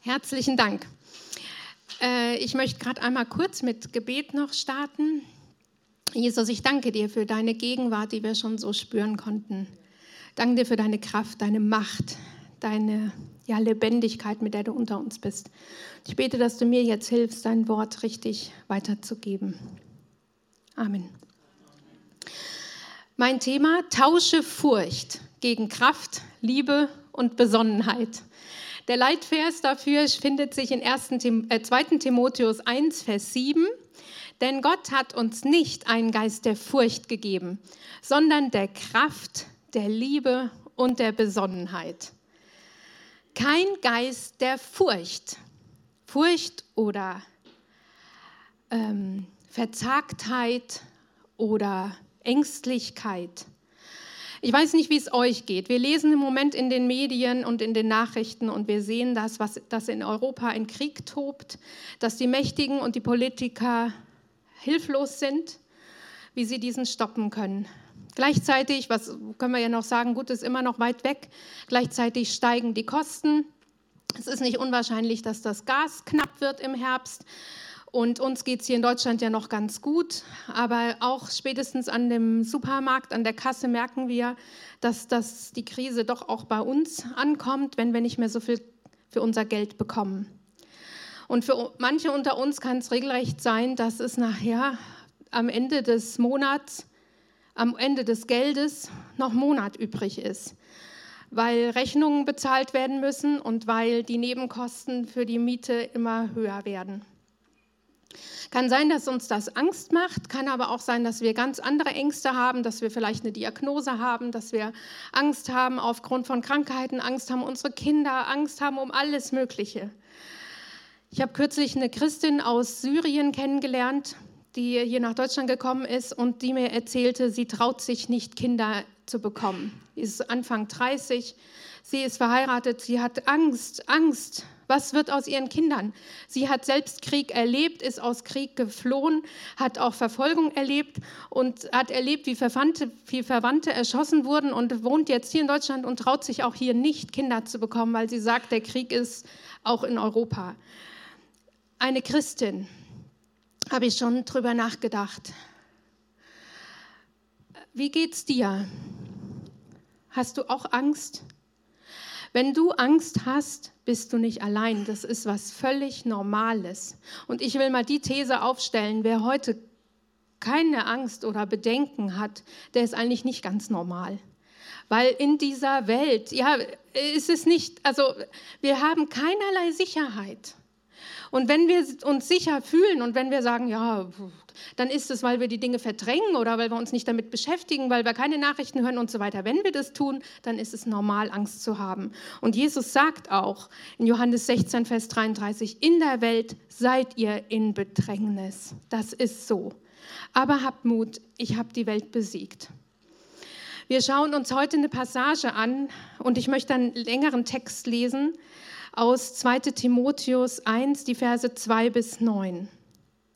Herzlichen Dank. Äh, ich möchte gerade einmal kurz mit Gebet noch starten. Jesus, ich danke dir für deine Gegenwart, die wir schon so spüren konnten. Danke dir für deine Kraft, deine Macht, deine ja, Lebendigkeit, mit der du unter uns bist. Ich bete, dass du mir jetzt hilfst, dein Wort richtig weiterzugeben. Amen. Mein Thema, tausche Furcht gegen Kraft, Liebe und Besonnenheit. Der Leitvers dafür findet sich in 1. äh, 2. Timotheus 1, Vers 7. Denn Gott hat uns nicht einen Geist der Furcht gegeben, sondern der Kraft, der Liebe und der Besonnenheit. Kein Geist der Furcht. Furcht oder ähm, Verzagtheit oder Ängstlichkeit ich weiß nicht, wie es euch geht. Wir lesen im Moment in den Medien und in den Nachrichten und wir sehen das, was, dass in Europa ein Krieg tobt, dass die Mächtigen und die Politiker hilflos sind, wie sie diesen stoppen können. Gleichzeitig, was können wir ja noch sagen, gut, ist immer noch weit weg, gleichzeitig steigen die Kosten. Es ist nicht unwahrscheinlich, dass das Gas knapp wird im Herbst. Und uns geht es hier in Deutschland ja noch ganz gut, aber auch spätestens an dem Supermarkt, an der Kasse merken wir, dass, dass die Krise doch auch bei uns ankommt, wenn wir nicht mehr so viel für unser Geld bekommen. Und für manche unter uns kann es regelrecht sein, dass es nachher am Ende des Monats, am Ende des Geldes noch Monat übrig ist, weil Rechnungen bezahlt werden müssen und weil die Nebenkosten für die Miete immer höher werden. Kann sein, dass uns das Angst macht, kann aber auch sein, dass wir ganz andere Ängste haben, dass wir vielleicht eine Diagnose haben, dass wir Angst haben aufgrund von Krankheiten, Angst haben unsere Kinder, Angst haben um alles Mögliche. Ich habe kürzlich eine Christin aus Syrien kennengelernt, die hier nach Deutschland gekommen ist und die mir erzählte, sie traut sich nicht, Kinder zu bekommen. Sie ist Anfang 30, sie ist verheiratet, sie hat Angst, Angst was wird aus ihren Kindern? Sie hat selbst Krieg erlebt, ist aus Krieg geflohen, hat auch Verfolgung erlebt und hat erlebt, wie Verwandte, wie Verwandte erschossen wurden und wohnt jetzt hier in Deutschland und traut sich auch hier nicht, Kinder zu bekommen, weil sie sagt, der Krieg ist auch in Europa. Eine Christin, habe ich schon drüber nachgedacht. Wie geht's dir? Hast du auch Angst? Wenn du Angst hast, bist du nicht allein. Das ist was völlig Normales. Und ich will mal die These aufstellen, wer heute keine Angst oder Bedenken hat, der ist eigentlich nicht ganz normal. Weil in dieser Welt, ja, ist es nicht, also wir haben keinerlei Sicherheit. Und wenn wir uns sicher fühlen und wenn wir sagen, ja, dann ist es, weil wir die Dinge verdrängen oder weil wir uns nicht damit beschäftigen, weil wir keine Nachrichten hören und so weiter. Wenn wir das tun, dann ist es normal, Angst zu haben. Und Jesus sagt auch in Johannes 16, Vers 33, in der Welt seid ihr in Bedrängnis. Das ist so. Aber habt Mut, ich habe die Welt besiegt. Wir schauen uns heute eine Passage an und ich möchte einen längeren Text lesen aus 2 Timotheus 1, die Verse 2 bis 9.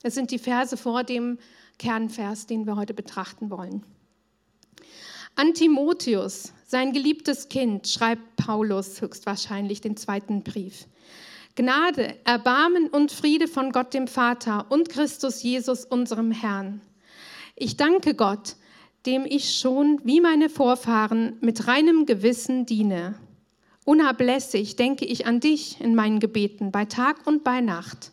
Es sind die Verse vor dem Kernvers, den wir heute betrachten wollen. An Timotheus, sein geliebtes Kind, schreibt Paulus höchstwahrscheinlich den zweiten Brief. Gnade, Erbarmen und Friede von Gott dem Vater und Christus Jesus, unserem Herrn. Ich danke Gott, dem ich schon wie meine Vorfahren mit reinem Gewissen diene. Unablässig denke ich an dich in meinen Gebeten, bei Tag und bei Nacht.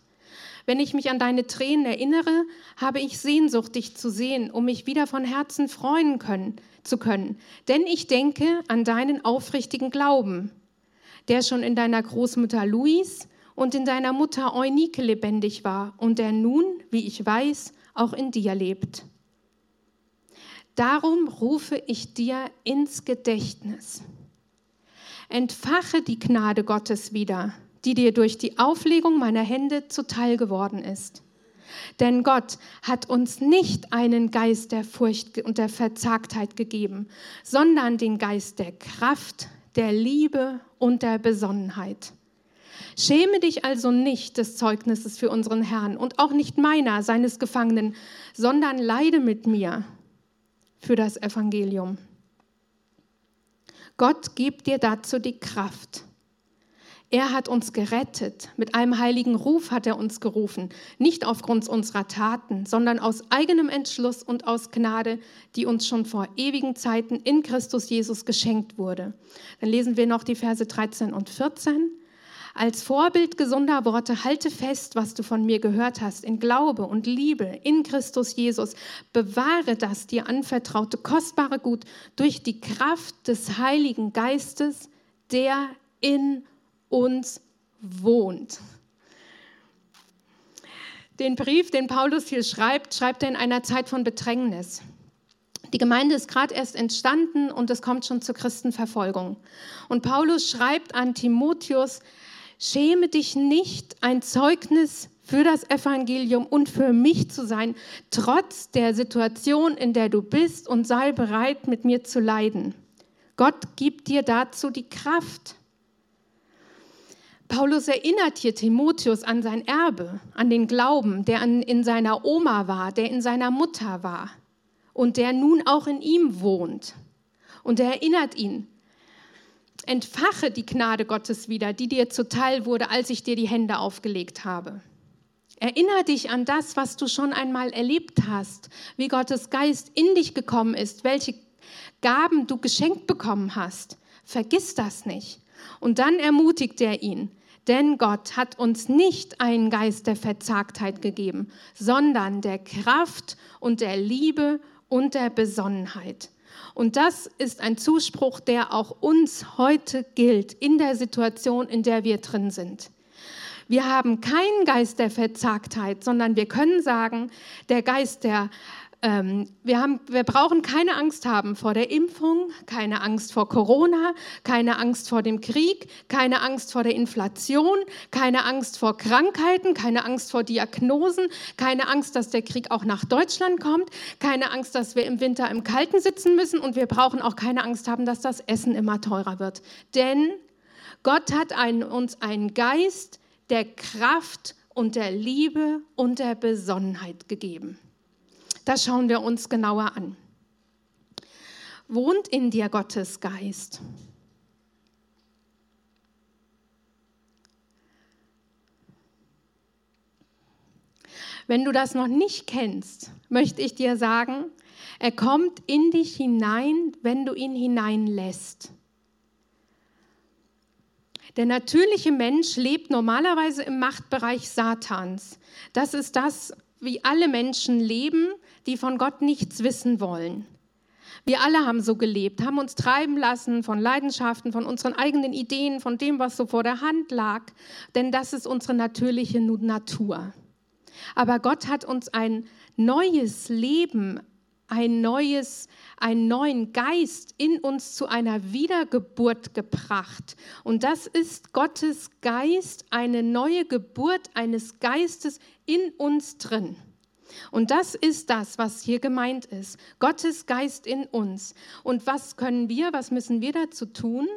Wenn ich mich an deine Tränen erinnere, habe ich Sehnsucht, dich zu sehen, um mich wieder von Herzen freuen können, zu können. Denn ich denke an deinen aufrichtigen Glauben, der schon in deiner Großmutter Louise und in deiner Mutter Eunike lebendig war und der nun, wie ich weiß, auch in dir lebt. Darum rufe ich dir ins Gedächtnis. Entfache die Gnade Gottes wieder, die dir durch die Auflegung meiner Hände zuteil geworden ist. Denn Gott hat uns nicht einen Geist der Furcht und der Verzagtheit gegeben, sondern den Geist der Kraft, der Liebe und der Besonnenheit. Schäme dich also nicht des Zeugnisses für unseren Herrn und auch nicht meiner, seines Gefangenen, sondern leide mit mir für das Evangelium. Gott gibt dir dazu die Kraft. Er hat uns gerettet. Mit einem heiligen Ruf hat er uns gerufen. Nicht aufgrund unserer Taten, sondern aus eigenem Entschluss und aus Gnade, die uns schon vor ewigen Zeiten in Christus Jesus geschenkt wurde. Dann lesen wir noch die Verse 13 und 14. Als Vorbild gesunder Worte halte fest, was du von mir gehört hast, in Glaube und Liebe in Christus Jesus. Bewahre das dir anvertraute kostbare Gut durch die Kraft des Heiligen Geistes, der in uns wohnt. Den Brief, den Paulus hier schreibt, schreibt er in einer Zeit von Bedrängnis. Die Gemeinde ist gerade erst entstanden und es kommt schon zur Christenverfolgung. Und Paulus schreibt an Timotheus, schäme dich nicht, ein Zeugnis für das Evangelium und für mich zu sein, trotz der Situation, in der du bist und sei bereit, mit mir zu leiden. Gott gibt dir dazu die Kraft. Paulus erinnert hier Timotheus an sein Erbe, an den Glauben, der in seiner Oma war, der in seiner Mutter war und der nun auch in ihm wohnt. Und er erinnert ihn, entfache die Gnade Gottes wieder, die dir zuteil wurde, als ich dir die Hände aufgelegt habe. Erinnere dich an das, was du schon einmal erlebt hast, wie Gottes Geist in dich gekommen ist, welche Gaben du geschenkt bekommen hast. Vergiss das nicht. Und dann ermutigt er ihn, denn Gott hat uns nicht einen Geist der Verzagtheit gegeben, sondern der Kraft und der Liebe und der Besonnenheit. Und das ist ein Zuspruch, der auch uns heute gilt in der Situation, in der wir drin sind. Wir haben keinen Geist der Verzagtheit, sondern wir können sagen, der Geist der ähm, wir, haben, wir brauchen keine Angst haben vor der Impfung, keine Angst vor Corona, keine Angst vor dem Krieg, keine Angst vor der Inflation, keine Angst vor Krankheiten, keine Angst vor Diagnosen, keine Angst, dass der Krieg auch nach Deutschland kommt, keine Angst, dass wir im Winter im Kalten sitzen müssen und wir brauchen auch keine Angst haben, dass das Essen immer teurer wird. Denn Gott hat einen, uns einen Geist der Kraft und der Liebe und der Besonnenheit gegeben. Das schauen wir uns genauer an. Wohnt in dir Gottes Geist? Wenn du das noch nicht kennst, möchte ich dir sagen, er kommt in dich hinein, wenn du ihn hineinlässt. Der natürliche Mensch lebt normalerweise im Machtbereich Satans. Das ist das, wie alle Menschen leben, die von Gott nichts wissen wollen. Wir alle haben so gelebt, haben uns treiben lassen von Leidenschaften, von unseren eigenen Ideen, von dem, was so vor der Hand lag, denn das ist unsere natürliche Natur. Aber Gott hat uns ein neues Leben, ein neues, einen neuen Geist in uns zu einer Wiedergeburt gebracht. Und das ist Gottes Geist, eine neue Geburt eines Geistes in uns drin. Und das ist das, was hier gemeint ist. Gottes Geist in uns. Und was können wir, was müssen wir dazu tun?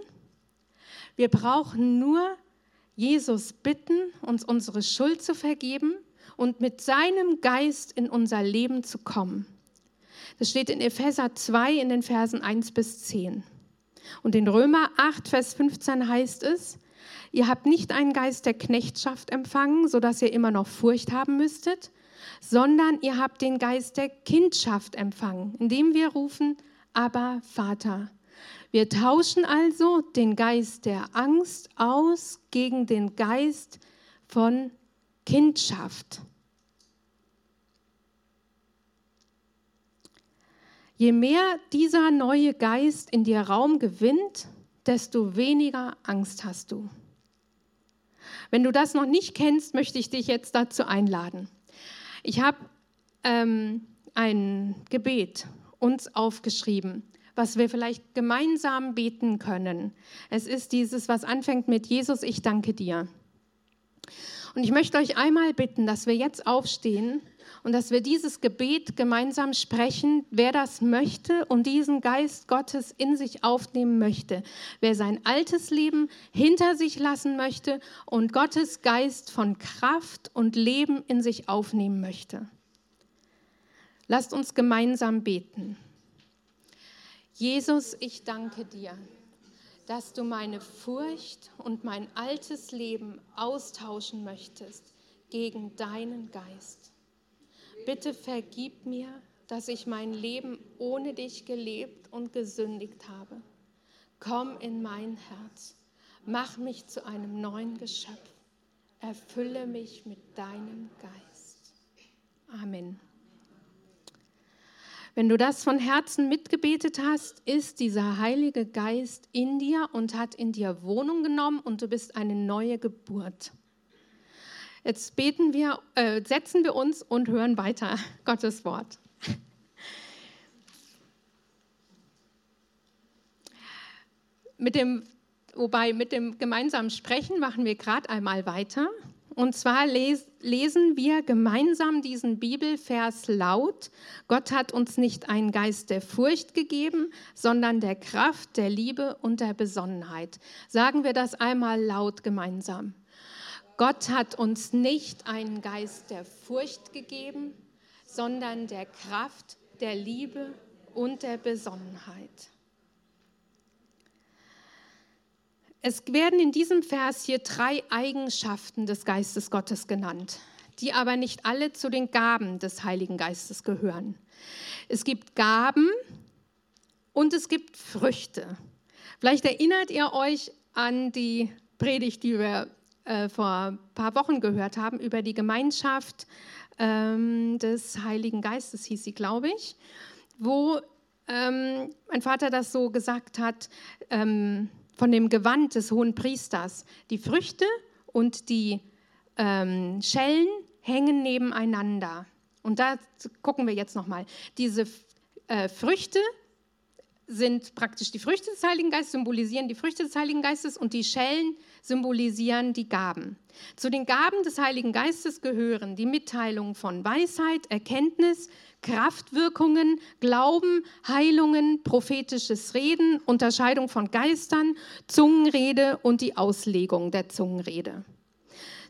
Wir brauchen nur Jesus bitten, uns unsere Schuld zu vergeben und mit seinem Geist in unser Leben zu kommen. Das steht in Epheser 2 in den Versen 1 bis 10. Und in Römer 8, Vers 15 heißt es, ihr habt nicht einen Geist der Knechtschaft empfangen, sodass ihr immer noch Furcht haben müsstet, sondern ihr habt den Geist der Kindschaft empfangen, indem wir rufen, aber Vater. Wir tauschen also den Geist der Angst aus gegen den Geist von Kindschaft. Je mehr dieser neue Geist in dir Raum gewinnt, desto weniger Angst hast du. Wenn du das noch nicht kennst, möchte ich dich jetzt dazu einladen. Ich habe ähm, ein Gebet uns aufgeschrieben, was wir vielleicht gemeinsam beten können. Es ist dieses, was anfängt mit Jesus, ich danke dir. Und ich möchte euch einmal bitten, dass wir jetzt aufstehen und dass wir dieses Gebet gemeinsam sprechen, wer das möchte und diesen Geist Gottes in sich aufnehmen möchte, wer sein altes Leben hinter sich lassen möchte und Gottes Geist von Kraft und Leben in sich aufnehmen möchte. Lasst uns gemeinsam beten. Jesus, ich danke dir dass du meine Furcht und mein altes Leben austauschen möchtest gegen deinen Geist. Bitte vergib mir, dass ich mein Leben ohne dich gelebt und gesündigt habe. Komm in mein Herz, mach mich zu einem neuen Geschöpf, erfülle mich mit deinem Geist. Amen. Wenn du das von Herzen mitgebetet hast, ist dieser Heilige Geist in dir und hat in dir Wohnung genommen und du bist eine neue Geburt. Jetzt beten wir, äh, setzen wir uns und hören weiter Gottes Wort. Mit dem, wobei mit dem gemeinsamen Sprechen machen wir gerade einmal weiter. Und zwar les, lesen wir gemeinsam diesen Bibelvers laut. Gott hat uns nicht einen Geist der Furcht gegeben, sondern der Kraft, der Liebe und der Besonnenheit. Sagen wir das einmal laut gemeinsam. Gott hat uns nicht einen Geist der Furcht gegeben, sondern der Kraft, der Liebe und der Besonnenheit. Es werden in diesem Vers hier drei Eigenschaften des Geistes Gottes genannt, die aber nicht alle zu den Gaben des Heiligen Geistes gehören. Es gibt Gaben und es gibt Früchte. Vielleicht erinnert ihr euch an die Predigt, die wir äh, vor ein paar Wochen gehört haben, über die Gemeinschaft ähm, des Heiligen Geistes, hieß sie, glaube ich, wo ähm, mein Vater das so gesagt hat, ähm, von dem Gewand des hohen Priesters. Die Früchte und die ähm, Schellen hängen nebeneinander. Und da gucken wir jetzt nochmal. Diese äh, Früchte sind praktisch die Früchte des Heiligen Geistes, symbolisieren die Früchte des Heiligen Geistes und die Schellen symbolisieren die Gaben. Zu den Gaben des Heiligen Geistes gehören die Mitteilung von Weisheit, Erkenntnis, Kraftwirkungen, Glauben, Heilungen, prophetisches Reden, Unterscheidung von Geistern, Zungenrede und die Auslegung der Zungenrede.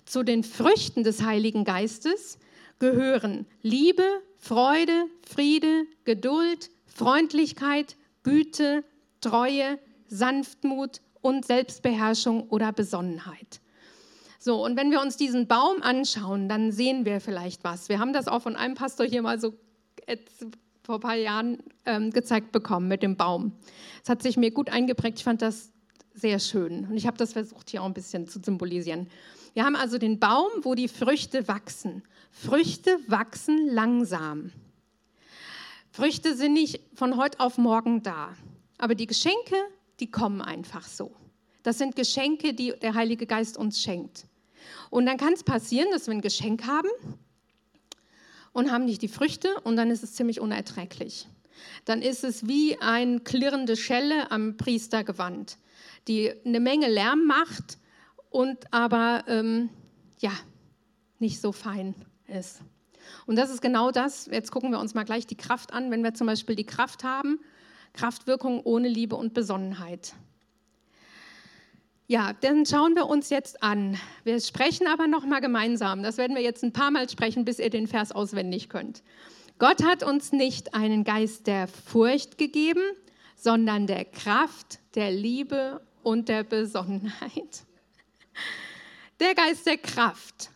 Zu den Früchten des Heiligen Geistes gehören Liebe, Freude, Friede, Geduld, Freundlichkeit, Güte, Treue, Sanftmut und Selbstbeherrschung oder Besonnenheit. So, und wenn wir uns diesen Baum anschauen, dann sehen wir vielleicht was. Wir haben das auch von einem Pastor hier mal so vor ein paar Jahren ähm, gezeigt bekommen mit dem Baum. Es hat sich mir gut eingeprägt. Ich fand das sehr schön. Und ich habe das versucht, hier auch ein bisschen zu symbolisieren. Wir haben also den Baum, wo die Früchte wachsen. Früchte wachsen langsam. Früchte sind nicht von heute auf morgen da. Aber die Geschenke, die kommen einfach so. Das sind Geschenke, die der Heilige Geist uns schenkt. Und dann kann es passieren, dass wir ein Geschenk haben und haben nicht die Früchte und dann ist es ziemlich unerträglich. Dann ist es wie ein klirrende Schelle am Priestergewand, die eine Menge Lärm macht und aber ähm, ja nicht so fein ist. Und das ist genau das. Jetzt gucken wir uns mal gleich die Kraft an, wenn wir zum Beispiel die Kraft haben, Kraftwirkung ohne Liebe und Besonnenheit. Ja, dann schauen wir uns jetzt an. Wir sprechen aber noch mal gemeinsam. Das werden wir jetzt ein paar Mal sprechen, bis ihr den Vers auswendig könnt. Gott hat uns nicht einen Geist der Furcht gegeben, sondern der Kraft, der Liebe und der Besonnenheit. Der Geist der Kraft.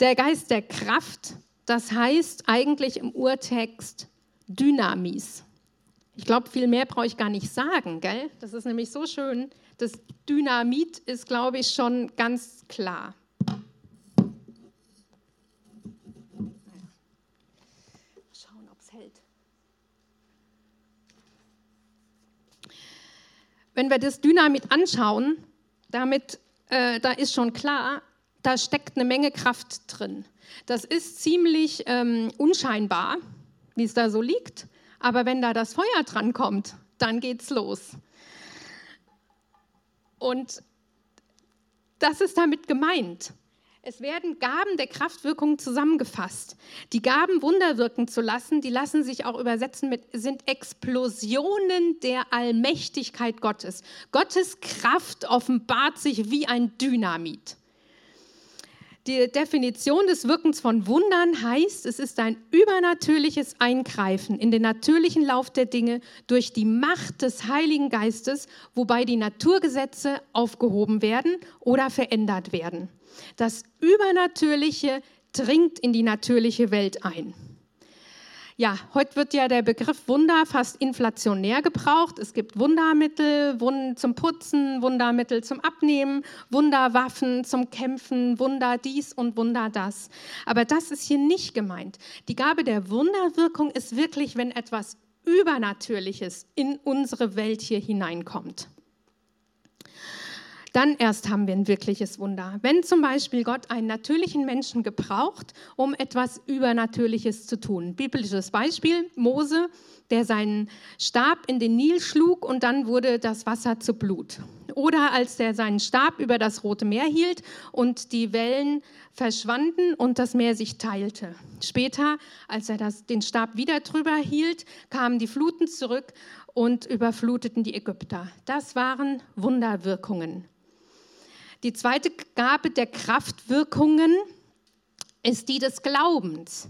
Der Geist der Kraft, das heißt eigentlich im Urtext Dynamis. Ich glaube, viel mehr brauche ich gar nicht sagen, gell? Das ist nämlich so schön. Das Dynamit ist, glaube ich, schon ganz klar. Schauen, ob es hält. Wenn wir das Dynamit anschauen, damit, äh, da ist schon klar, da steckt eine Menge Kraft drin. Das ist ziemlich ähm, unscheinbar, wie es da so liegt. Aber wenn da das Feuer dran kommt, dann geht's los. Und das ist damit gemeint. Es werden Gaben der Kraftwirkung zusammengefasst. Die Gaben Wunder wirken zu lassen, die lassen sich auch übersetzen mit, sind Explosionen der Allmächtigkeit Gottes. Gottes Kraft offenbart sich wie ein Dynamit. Die Definition des Wirkens von Wundern heißt, es ist ein übernatürliches Eingreifen in den natürlichen Lauf der Dinge durch die Macht des Heiligen Geistes, wobei die Naturgesetze aufgehoben werden oder verändert werden. Das Übernatürliche dringt in die natürliche Welt ein. Ja, heute wird ja der Begriff Wunder fast inflationär gebraucht. Es gibt Wundermittel zum Putzen, Wundermittel zum Abnehmen, Wunderwaffen zum Kämpfen, Wunder dies und Wunder das. Aber das ist hier nicht gemeint. Die Gabe der Wunderwirkung ist wirklich, wenn etwas Übernatürliches in unsere Welt hier hineinkommt dann erst haben wir ein wirkliches Wunder. Wenn zum Beispiel Gott einen natürlichen Menschen gebraucht, um etwas Übernatürliches zu tun. Biblisches Beispiel, Mose, der seinen Stab in den Nil schlug und dann wurde das Wasser zu Blut. Oder als er seinen Stab über das Rote Meer hielt und die Wellen verschwanden und das Meer sich teilte. Später, als er das, den Stab wieder drüber hielt, kamen die Fluten zurück und überfluteten die Ägypter. Das waren Wunderwirkungen. Die zweite Gabe der Kraftwirkungen ist die des Glaubens.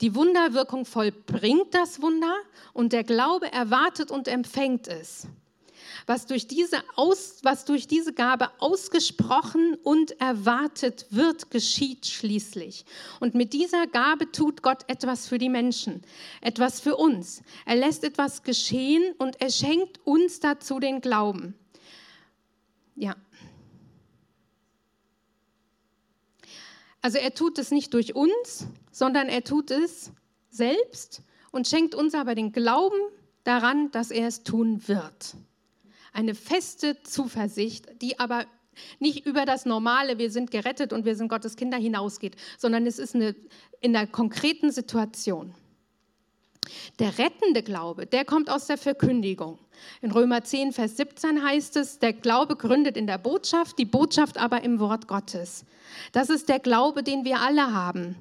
Die Wunderwirkung vollbringt das Wunder und der Glaube erwartet und empfängt es. Was durch diese, Aus, was durch diese Gabe ausgesprochen und erwartet wird, geschieht schließlich. Und mit dieser Gabe tut Gott etwas für die Menschen, etwas für uns. Er lässt etwas geschehen und er schenkt uns dazu den Glauben. Ja, Also er tut es nicht durch uns, sondern er tut es selbst und schenkt uns aber den Glauben daran, dass er es tun wird. Eine feste Zuversicht, die aber nicht über das Normale, wir sind gerettet und wir sind Gottes Kinder hinausgeht, sondern es ist eine, in einer konkreten Situation. Der rettende Glaube, der kommt aus der Verkündigung. In Römer 10, Vers 17 heißt es, der Glaube gründet in der Botschaft, die Botschaft aber im Wort Gottes. Das ist der Glaube, den wir alle haben.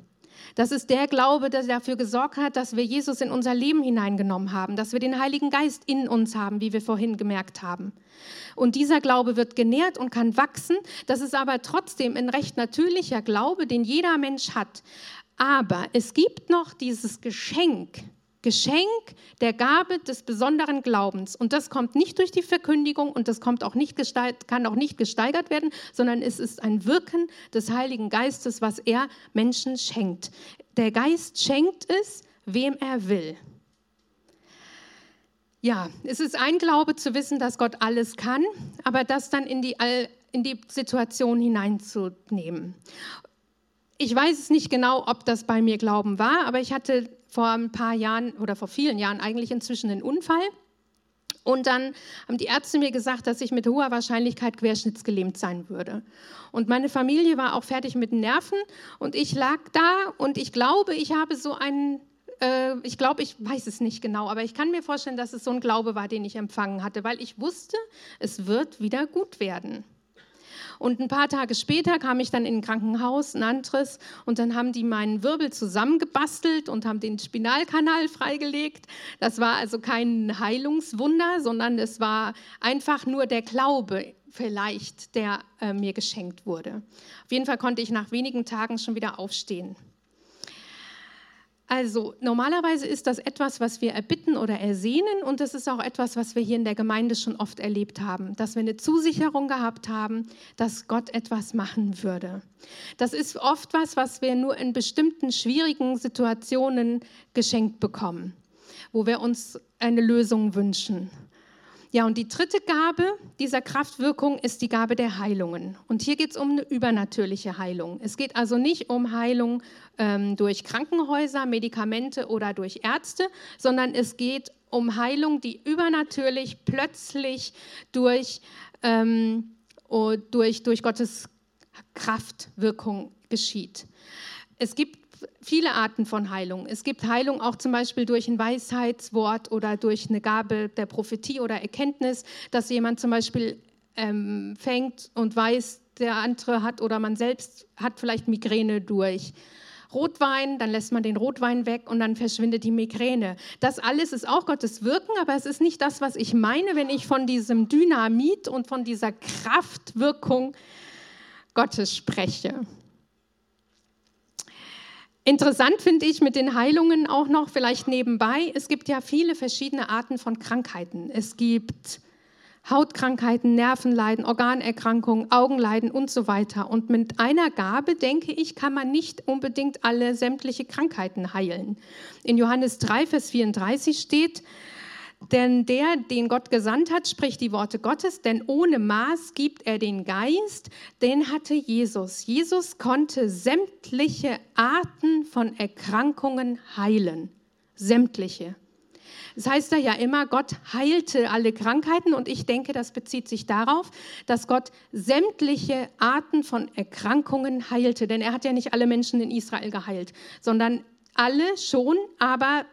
Das ist der Glaube, der dafür gesorgt hat, dass wir Jesus in unser Leben hineingenommen haben, dass wir den Heiligen Geist in uns haben, wie wir vorhin gemerkt haben. Und dieser Glaube wird genährt und kann wachsen. Das ist aber trotzdem ein recht natürlicher Glaube, den jeder Mensch hat. Aber es gibt noch dieses Geschenk, Geschenk der Gabe des besonderen Glaubens. Und das kommt nicht durch die Verkündigung und das kommt auch nicht kann auch nicht gesteigert werden, sondern es ist ein Wirken des Heiligen Geistes, was er Menschen schenkt. Der Geist schenkt es, wem er will. Ja, es ist ein Glaube zu wissen, dass Gott alles kann, aber das dann in die, in die Situation hineinzunehmen. Ich weiß es nicht genau, ob das bei mir Glauben war, aber ich hatte vor ein paar Jahren oder vor vielen Jahren eigentlich inzwischen einen Unfall. Und dann haben die Ärzte mir gesagt, dass ich mit hoher Wahrscheinlichkeit querschnittsgelähmt sein würde. Und meine Familie war auch fertig mit Nerven und ich lag da und ich glaube, ich habe so einen, äh, ich glaube, ich weiß es nicht genau, aber ich kann mir vorstellen, dass es so ein Glaube war, den ich empfangen hatte, weil ich wusste, es wird wieder gut werden. Und ein paar Tage später kam ich dann in ein Krankenhaus, ein anderes, und dann haben die meinen Wirbel zusammengebastelt und haben den Spinalkanal freigelegt. Das war also kein Heilungswunder, sondern es war einfach nur der Glaube vielleicht, der äh, mir geschenkt wurde. Auf jeden Fall konnte ich nach wenigen Tagen schon wieder aufstehen. Also normalerweise ist das etwas, was wir erbitten oder ersehnen und das ist auch etwas, was wir hier in der Gemeinde schon oft erlebt haben, dass wir eine Zusicherung gehabt haben, dass Gott etwas machen würde. Das ist oft was, was wir nur in bestimmten schwierigen Situationen geschenkt bekommen, wo wir uns eine Lösung wünschen. Ja, und die dritte Gabe dieser Kraftwirkung ist die Gabe der Heilungen. Und hier geht es um eine übernatürliche Heilung. Es geht also nicht um Heilung ähm, durch Krankenhäuser, Medikamente oder durch Ärzte, sondern es geht um Heilung, die übernatürlich plötzlich durch, ähm, durch, durch Gottes Kraftwirkung geschieht. Es gibt viele Arten von Heilung. Es gibt Heilung auch zum Beispiel durch ein Weisheitswort oder durch eine Gabe der Prophetie oder Erkenntnis, dass jemand zum Beispiel ähm, fängt und weiß, der andere hat oder man selbst hat vielleicht Migräne durch. Rotwein, dann lässt man den Rotwein weg und dann verschwindet die Migräne. Das alles ist auch Gottes Wirken, aber es ist nicht das, was ich meine, wenn ich von diesem Dynamit und von dieser Kraftwirkung Gottes spreche. Interessant finde ich mit den Heilungen auch noch vielleicht nebenbei, es gibt ja viele verschiedene Arten von Krankheiten. Es gibt Hautkrankheiten, Nervenleiden, Organerkrankungen, Augenleiden und so weiter. Und mit einer Gabe, denke ich, kann man nicht unbedingt alle sämtliche Krankheiten heilen. In Johannes 3, Vers 34 steht, denn der, den Gott gesandt hat, spricht die Worte Gottes, denn ohne Maß gibt er den Geist, den hatte Jesus. Jesus konnte sämtliche Arten von Erkrankungen heilen. Sämtliche. Das heißt da ja immer, Gott heilte alle Krankheiten und ich denke, das bezieht sich darauf, dass Gott sämtliche Arten von Erkrankungen heilte. Denn er hat ja nicht alle Menschen in Israel geheilt, sondern alle schon, aber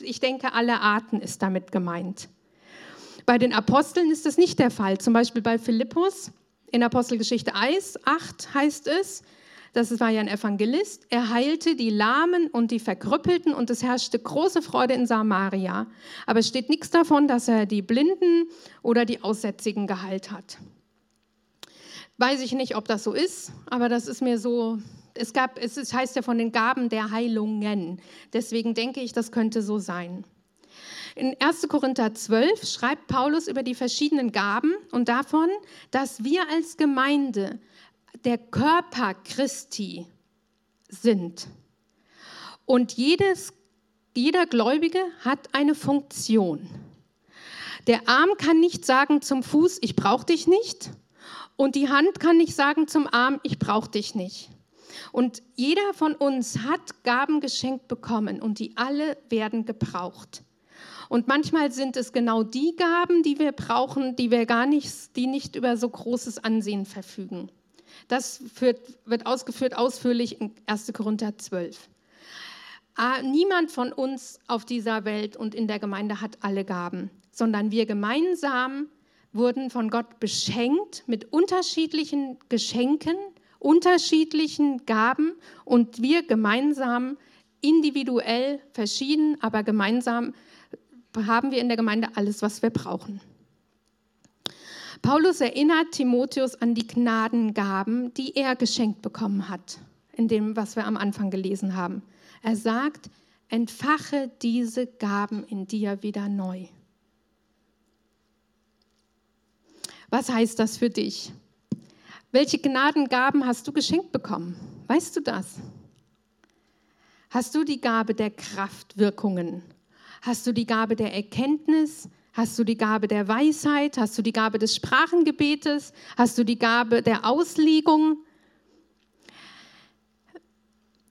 ich denke, alle Arten ist damit gemeint. Bei den Aposteln ist das nicht der Fall. Zum Beispiel bei Philippus in Apostelgeschichte 1, 8 heißt es, das war ja ein Evangelist, er heilte die Lahmen und die Verkrüppelten und es herrschte große Freude in Samaria. Aber es steht nichts davon, dass er die Blinden oder die Aussätzigen geheilt hat. Weiß ich nicht, ob das so ist, aber das ist mir so es, gab, es heißt ja von den Gaben der Heilungen. Deswegen denke ich, das könnte so sein. In 1. Korinther 12 schreibt Paulus über die verschiedenen Gaben und davon, dass wir als Gemeinde der Körper Christi sind. Und jedes, jeder Gläubige hat eine Funktion. Der Arm kann nicht sagen zum Fuß, ich brauche dich nicht. Und die Hand kann nicht sagen zum Arm, ich brauche dich nicht. Und jeder von uns hat Gaben geschenkt bekommen und die alle werden gebraucht. Und manchmal sind es genau die Gaben, die wir brauchen, die wir gar nicht, die nicht über so großes Ansehen verfügen. Das führt, wird ausgeführt ausführlich in 1. Korinther 12. Ah, niemand von uns auf dieser Welt und in der Gemeinde hat alle Gaben, sondern wir gemeinsam wurden von Gott beschenkt mit unterschiedlichen Geschenken, unterschiedlichen Gaben und wir gemeinsam, individuell verschieden, aber gemeinsam haben wir in der Gemeinde alles, was wir brauchen. Paulus erinnert Timotheus an die Gnadengaben, die er geschenkt bekommen hat, in dem, was wir am Anfang gelesen haben. Er sagt, entfache diese Gaben in dir wieder neu. Was heißt das für dich? Welche Gnadengaben hast du geschenkt bekommen? Weißt du das? Hast du die Gabe der Kraftwirkungen? Hast du die Gabe der Erkenntnis? Hast du die Gabe der Weisheit? Hast du die Gabe des Sprachengebetes? Hast du die Gabe der Auslegung?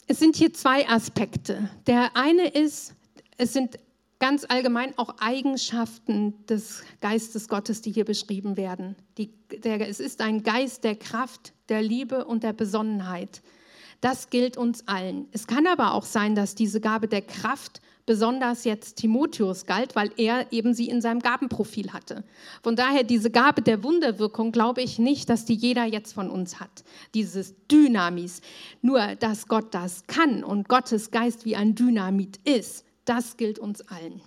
Es sind hier zwei Aspekte. Der eine ist, es sind ganz allgemein auch Eigenschaften des Geistes Gottes, die hier beschrieben werden. Die, der, es ist ein Geist der Kraft, der Liebe und der Besonnenheit. Das gilt uns allen. Es kann aber auch sein, dass diese Gabe der Kraft besonders jetzt Timotheus galt, weil er eben sie in seinem Gabenprofil hatte. Von daher diese Gabe der Wunderwirkung glaube ich nicht, dass die jeder jetzt von uns hat. Dieses Dynamis. Nur, dass Gott das kann und Gottes Geist wie ein Dynamit ist, das gilt uns allen.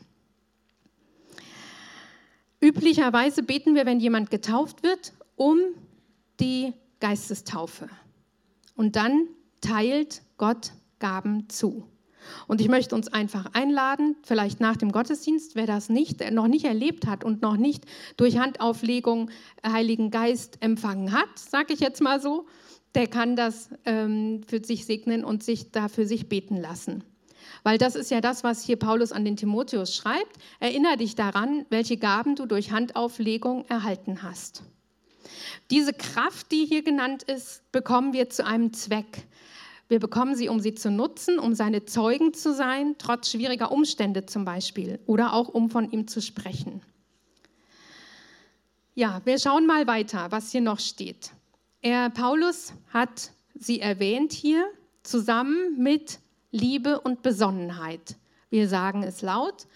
Üblicherweise beten wir, wenn jemand getauft wird, um die Geistestaufe. Und dann teilt Gott Gaben zu. Und ich möchte uns einfach einladen, vielleicht nach dem Gottesdienst, wer das nicht, noch nicht erlebt hat und noch nicht durch Handauflegung Heiligen Geist empfangen hat, sage ich jetzt mal so, der kann das ähm, für sich segnen und sich da für sich beten lassen. Weil das ist ja das, was hier Paulus an den Timotheus schreibt. Erinnere dich daran, welche Gaben du durch Handauflegung erhalten hast. Diese Kraft, die hier genannt ist, bekommen wir zu einem Zweck. Wir bekommen sie, um sie zu nutzen, um seine Zeugen zu sein, trotz schwieriger Umstände zum Beispiel, oder auch um von ihm zu sprechen. Ja, wir schauen mal weiter, was hier noch steht. Er, Paulus hat sie erwähnt hier zusammen mit Liebe und Besonnenheit. Wir sagen es laut.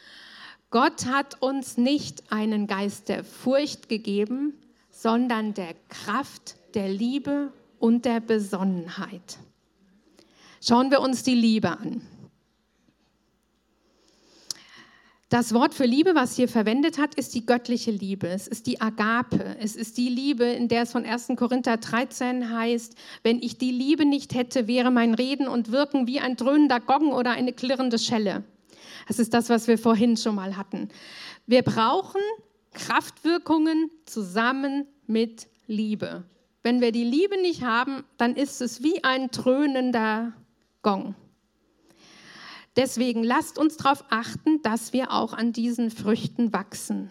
Gott hat uns nicht einen Geist der Furcht gegeben, sondern der Kraft, der Liebe und der Besonnenheit. Schauen wir uns die Liebe an. Das Wort für Liebe, was hier verwendet hat, ist die göttliche Liebe. Es ist die Agape. Es ist die Liebe, in der es von 1. Korinther 13 heißt, wenn ich die Liebe nicht hätte, wäre mein Reden und Wirken wie ein dröhnender Goggen oder eine klirrende Schelle. Das ist das, was wir vorhin schon mal hatten. Wir brauchen Kraftwirkungen zusammen mit Liebe. Wenn wir die Liebe nicht haben, dann ist es wie ein dröhnender Gong. Deswegen lasst uns darauf achten, dass wir auch an diesen Früchten wachsen.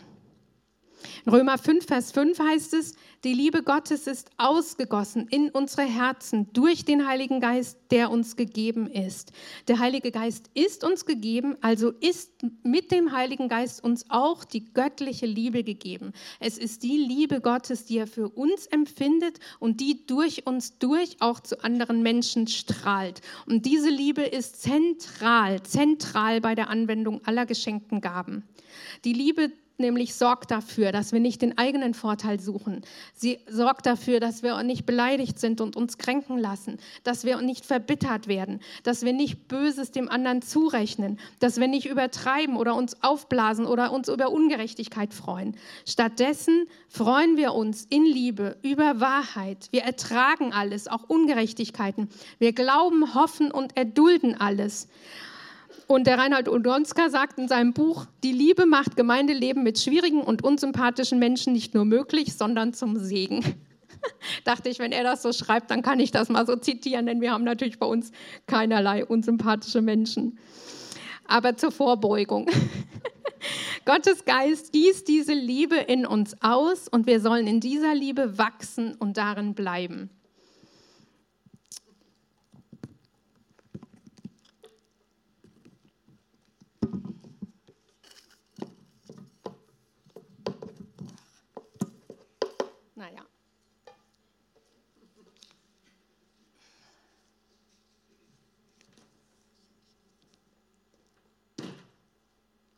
Römer 5, Vers 5 heißt es, die Liebe Gottes ist ausgegossen in unsere Herzen durch den Heiligen Geist, der uns gegeben ist. Der Heilige Geist ist uns gegeben, also ist mit dem Heiligen Geist uns auch die göttliche Liebe gegeben. Es ist die Liebe Gottes, die er für uns empfindet und die durch uns durch auch zu anderen Menschen strahlt. Und diese Liebe ist zentral, zentral bei der Anwendung aller geschenkten Gaben. Die Liebe nämlich sorgt dafür, dass wir nicht den eigenen Vorteil suchen. Sie sorgt dafür, dass wir nicht beleidigt sind und uns kränken lassen, dass wir nicht verbittert werden, dass wir nicht Böses dem anderen zurechnen, dass wir nicht übertreiben oder uns aufblasen oder uns über Ungerechtigkeit freuen. Stattdessen freuen wir uns in Liebe über Wahrheit. Wir ertragen alles, auch Ungerechtigkeiten. Wir glauben, hoffen und erdulden alles. Und der Reinhard Odonska sagt in seinem Buch, die Liebe macht Gemeindeleben mit schwierigen und unsympathischen Menschen nicht nur möglich, sondern zum Segen. Dachte ich, wenn er das so schreibt, dann kann ich das mal so zitieren, denn wir haben natürlich bei uns keinerlei unsympathische Menschen. Aber zur Vorbeugung. Gottes Geist gießt diese Liebe in uns aus und wir sollen in dieser Liebe wachsen und darin bleiben. Naja.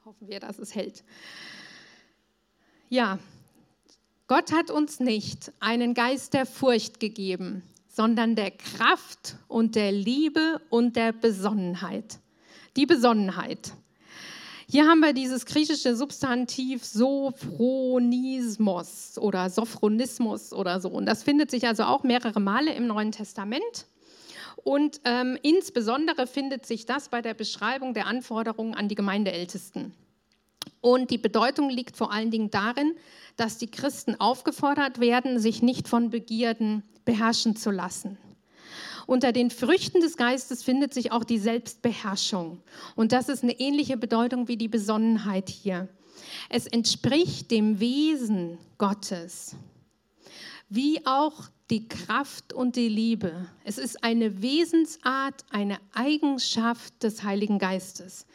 Hoffen wir, dass es hält. Ja, Gott hat uns nicht einen Geist der Furcht gegeben, sondern der Kraft und der Liebe und der Besonnenheit. Die Besonnenheit. Hier haben wir dieses griechische Substantiv Sophronismos oder Sophronismus oder so. Und das findet sich also auch mehrere Male im Neuen Testament. Und ähm, insbesondere findet sich das bei der Beschreibung der Anforderungen an die Gemeindeältesten. Und die Bedeutung liegt vor allen Dingen darin, dass die Christen aufgefordert werden, sich nicht von Begierden beherrschen zu lassen. Unter den Früchten des Geistes findet sich auch die Selbstbeherrschung. Und das ist eine ähnliche Bedeutung wie die Besonnenheit hier. Es entspricht dem Wesen Gottes, wie auch die Kraft und die Liebe. Es ist eine Wesensart, eine Eigenschaft des Heiligen Geistes.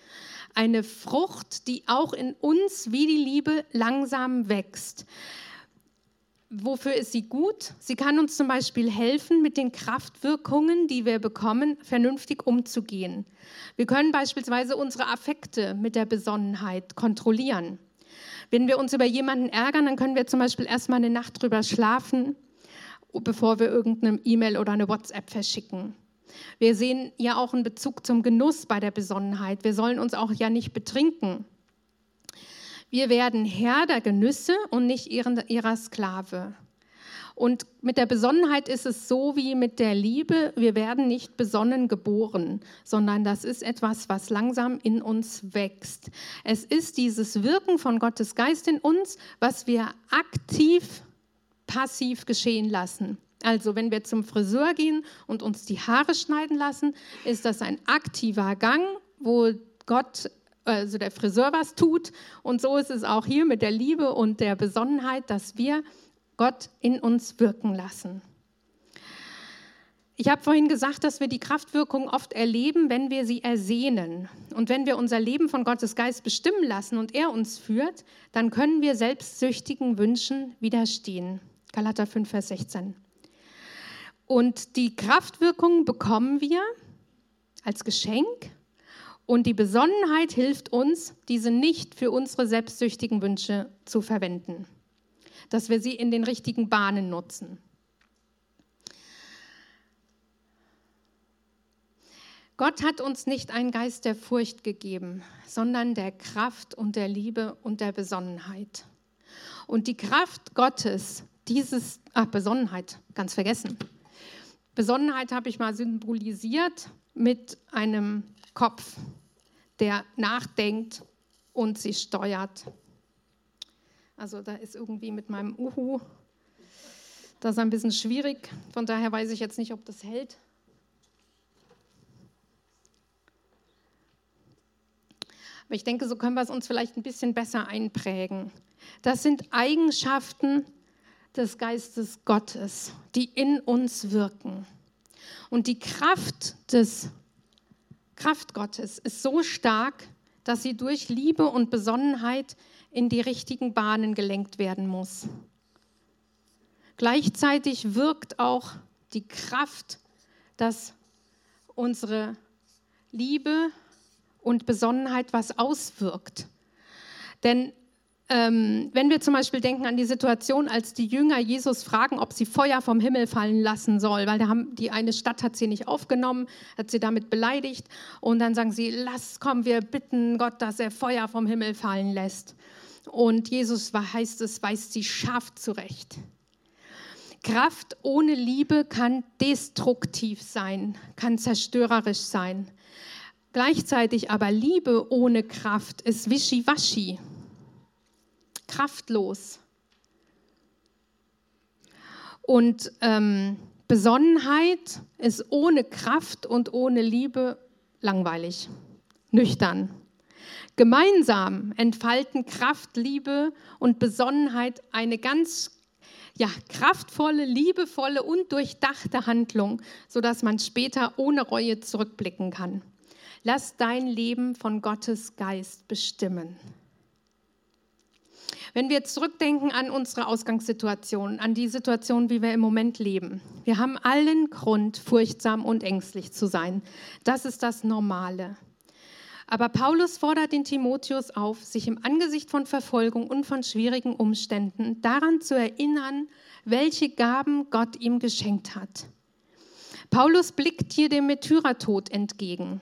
Eine Frucht, die auch in uns wie die Liebe langsam wächst. Wofür ist sie gut? Sie kann uns zum Beispiel helfen, mit den Kraftwirkungen, die wir bekommen, vernünftig umzugehen. Wir können beispielsweise unsere Affekte mit der Besonnenheit kontrollieren. Wenn wir uns über jemanden ärgern, dann können wir zum Beispiel erstmal eine Nacht drüber schlafen, bevor wir irgendeine E-Mail oder eine WhatsApp verschicken. Wir sehen ja auch einen Bezug zum Genuss bei der Besonnenheit. Wir sollen uns auch ja nicht betrinken. Wir werden Herr der Genüsse und nicht ihrer Sklave. Und mit der Besonnenheit ist es so wie mit der Liebe, wir werden nicht besonnen geboren, sondern das ist etwas, was langsam in uns wächst. Es ist dieses Wirken von Gottes Geist in uns, was wir aktiv, passiv geschehen lassen. Also wenn wir zum Friseur gehen und uns die Haare schneiden lassen, ist das ein aktiver Gang, wo Gott also der Friseur was tut. Und so ist es auch hier mit der Liebe und der Besonnenheit, dass wir Gott in uns wirken lassen. Ich habe vorhin gesagt, dass wir die Kraftwirkung oft erleben, wenn wir sie ersehnen. Und wenn wir unser Leben von Gottes Geist bestimmen lassen und er uns führt, dann können wir selbstsüchtigen Wünschen widerstehen. Galater 5, Vers 16. Und die Kraftwirkung bekommen wir als Geschenk und die Besonnenheit hilft uns, diese nicht für unsere selbstsüchtigen Wünsche zu verwenden, dass wir sie in den richtigen Bahnen nutzen. Gott hat uns nicht einen Geist der Furcht gegeben, sondern der Kraft und der Liebe und der Besonnenheit. Und die Kraft Gottes, dieses, ach, Besonnenheit, ganz vergessen. Besonnenheit habe ich mal symbolisiert mit einem Kopf, der nachdenkt und sich steuert. Also da ist irgendwie mit meinem Uhu, das ein bisschen schwierig. Von daher weiß ich jetzt nicht, ob das hält. Aber ich denke, so können wir es uns vielleicht ein bisschen besser einprägen. Das sind Eigenschaften des Geistes Gottes, die in uns wirken. Und die Kraft des Kraft Gottes ist so stark, dass sie durch Liebe und Besonnenheit in die richtigen Bahnen gelenkt werden muss. Gleichzeitig wirkt auch die Kraft, dass unsere Liebe und Besonnenheit was auswirkt. Denn ähm, wenn wir zum Beispiel denken an die Situation, als die Jünger Jesus fragen, ob sie Feuer vom Himmel fallen lassen soll, weil haben, die eine Stadt hat sie nicht aufgenommen, hat sie damit beleidigt und dann sagen sie, lass, komm, wir bitten Gott, dass er Feuer vom Himmel fallen lässt. Und Jesus, heißt es, weist sie scharf zurecht. Kraft ohne Liebe kann destruktiv sein, kann zerstörerisch sein. Gleichzeitig aber Liebe ohne Kraft ist wischiwaschi kraftlos. Und ähm, Besonnenheit ist ohne Kraft und ohne Liebe langweilig, nüchtern. Gemeinsam entfalten Kraft, Liebe und Besonnenheit eine ganz ja, kraftvolle, liebevolle und durchdachte Handlung, sodass man später ohne Reue zurückblicken kann. Lass dein Leben von Gottes Geist bestimmen. Wenn wir zurückdenken an unsere Ausgangssituation, an die Situation, wie wir im Moment leben, wir haben allen Grund, furchtsam und ängstlich zu sein. Das ist das Normale. Aber Paulus fordert den Timotheus auf, sich im Angesicht von Verfolgung und von schwierigen Umständen daran zu erinnern, welche Gaben Gott ihm geschenkt hat. Paulus blickt hier dem Märtyrertod entgegen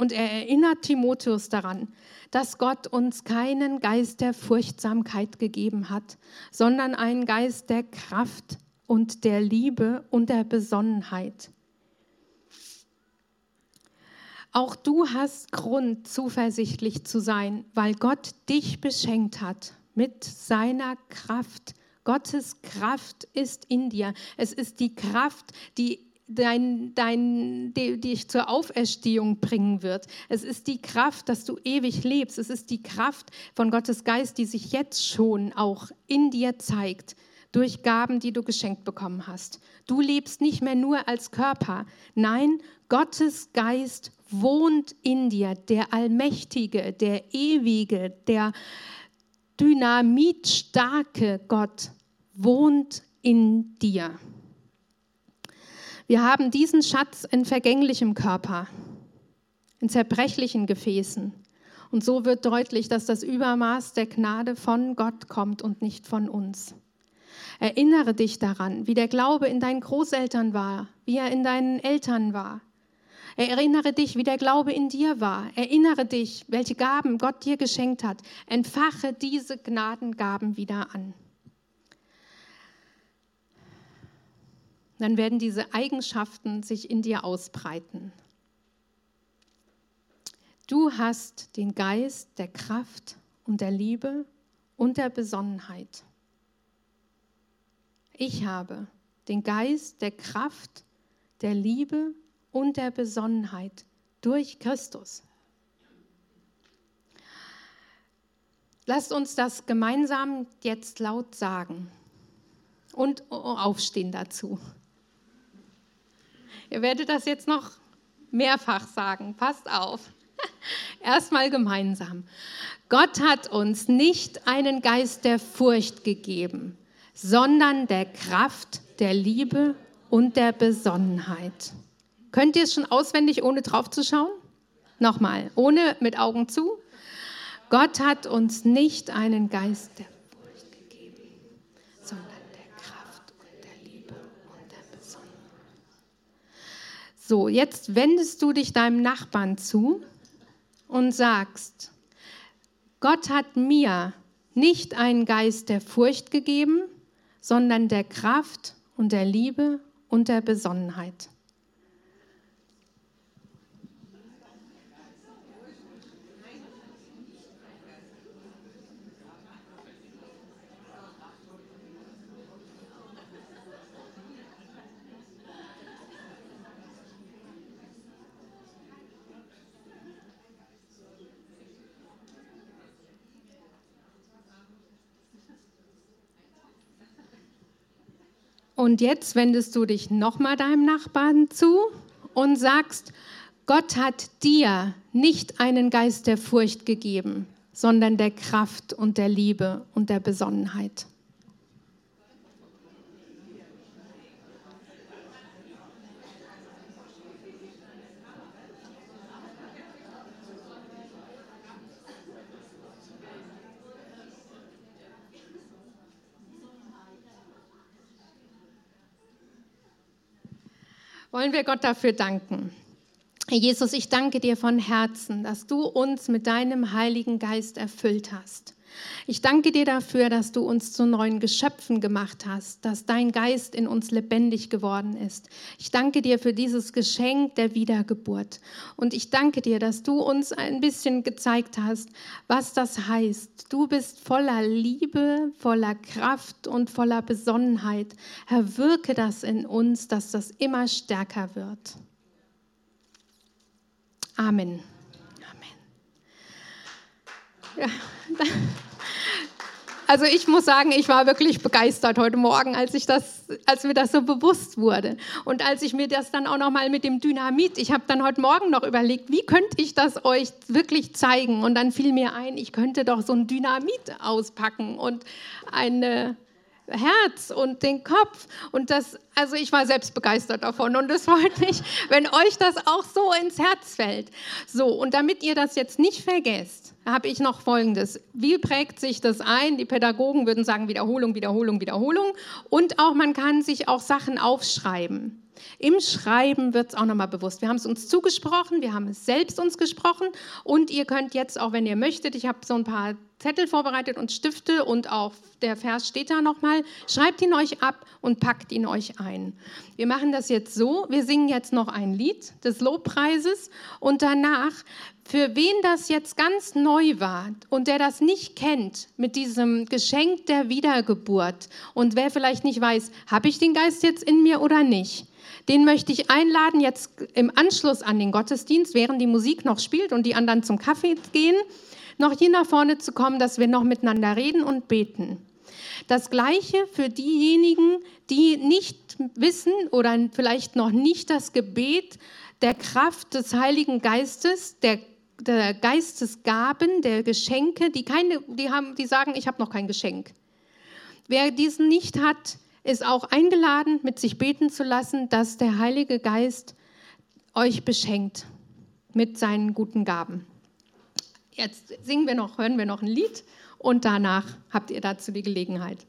und er erinnert Timotheus daran, dass Gott uns keinen Geist der Furchtsamkeit gegeben hat, sondern einen Geist der Kraft und der Liebe und der Besonnenheit. Auch du hast Grund, zuversichtlich zu sein, weil Gott dich beschenkt hat mit seiner Kraft. Gottes Kraft ist in dir. Es ist die Kraft, die dein, dein, die dich zur Auferstehung bringen wird. Es ist die Kraft, dass du ewig lebst. Es ist die Kraft von Gottes Geist, die sich jetzt schon auch in dir zeigt durch Gaben, die du geschenkt bekommen hast. Du lebst nicht mehr nur als Körper. Nein, Gottes Geist wohnt in dir. Der Allmächtige, der Ewige, der dynamitstarke Gott wohnt in dir. Wir haben diesen Schatz in vergänglichem Körper, in zerbrechlichen Gefäßen. Und so wird deutlich, dass das Übermaß der Gnade von Gott kommt und nicht von uns. Erinnere dich daran, wie der Glaube in deinen Großeltern war, wie er in deinen Eltern war. Erinnere dich, wie der Glaube in dir war. Erinnere dich, welche Gaben Gott dir geschenkt hat. Entfache diese Gnadengaben wieder an. Dann werden diese Eigenschaften sich in dir ausbreiten. Du hast den Geist der Kraft und der Liebe und der Besonnenheit. Ich habe den Geist der Kraft, der Liebe und der Besonnenheit durch Christus. Lasst uns das gemeinsam jetzt laut sagen und aufstehen dazu. Ihr werdet das jetzt noch mehrfach sagen. Passt auf. Erstmal gemeinsam. Gott hat uns nicht einen Geist der Furcht gegeben, sondern der Kraft, der Liebe und der Besonnenheit. Könnt ihr es schon auswendig, ohne drauf zu schauen? Nochmal, ohne mit Augen zu. Gott hat uns nicht einen Geist der So, jetzt wendest du dich deinem Nachbarn zu und sagst, Gott hat mir nicht einen Geist der Furcht gegeben, sondern der Kraft und der Liebe und der Besonnenheit. Und jetzt wendest du dich nochmal deinem Nachbarn zu und sagst, Gott hat dir nicht einen Geist der Furcht gegeben, sondern der Kraft und der Liebe und der Besonnenheit. Wollen wir Gott dafür danken. Jesus, ich danke dir von Herzen, dass du uns mit deinem Heiligen Geist erfüllt hast. Ich danke dir dafür, dass du uns zu neuen Geschöpfen gemacht hast, dass dein Geist in uns lebendig geworden ist. Ich danke dir für dieses Geschenk der Wiedergeburt. Und ich danke dir, dass du uns ein bisschen gezeigt hast, was das heißt. Du bist voller Liebe, voller Kraft und voller Besonnenheit. Herr, wirke das in uns, dass das immer stärker wird. Amen. Amen. Ja, also ich muss sagen, ich war wirklich begeistert heute Morgen, als ich das, als mir das so bewusst wurde und als ich mir das dann auch noch mal mit dem Dynamit, ich habe dann heute Morgen noch überlegt, wie könnte ich das euch wirklich zeigen? Und dann fiel mir ein, ich könnte doch so ein Dynamit auspacken und eine Herz und den Kopf. Und das, also ich war selbst begeistert davon und das wollte ich, wenn euch das auch so ins Herz fällt. So, und damit ihr das jetzt nicht vergesst, habe ich noch Folgendes. Wie prägt sich das ein? Die Pädagogen würden sagen Wiederholung, Wiederholung, Wiederholung. Und auch man kann sich auch Sachen aufschreiben. Im Schreiben wird es auch nochmal bewusst. Wir haben es uns zugesprochen, wir haben es selbst uns gesprochen und ihr könnt jetzt auch, wenn ihr möchtet, ich habe so ein paar Zettel vorbereitet und Stifte und auch der Vers steht da nochmal. Schreibt ihn euch ab und packt ihn euch ein. Wir machen das jetzt so, wir singen jetzt noch ein Lied des Lobpreises und danach, für wen das jetzt ganz neu war und der das nicht kennt mit diesem Geschenk der Wiedergeburt und wer vielleicht nicht weiß, habe ich den Geist jetzt in mir oder nicht, den möchte ich einladen, jetzt im Anschluss an den Gottesdienst, während die Musik noch spielt und die anderen zum Kaffee gehen, noch hier nach vorne zu kommen, dass wir noch miteinander reden und beten. Das Gleiche für diejenigen, die nicht wissen oder vielleicht noch nicht das Gebet der Kraft des Heiligen Geistes, der, der Geistesgaben, der Geschenke, die, keine, die, haben, die sagen, ich habe noch kein Geschenk. Wer diesen nicht hat, ist auch eingeladen, mit sich beten zu lassen, dass der Heilige Geist euch beschenkt mit seinen guten Gaben. Jetzt singen wir noch, hören wir noch ein Lied und danach habt ihr dazu die Gelegenheit.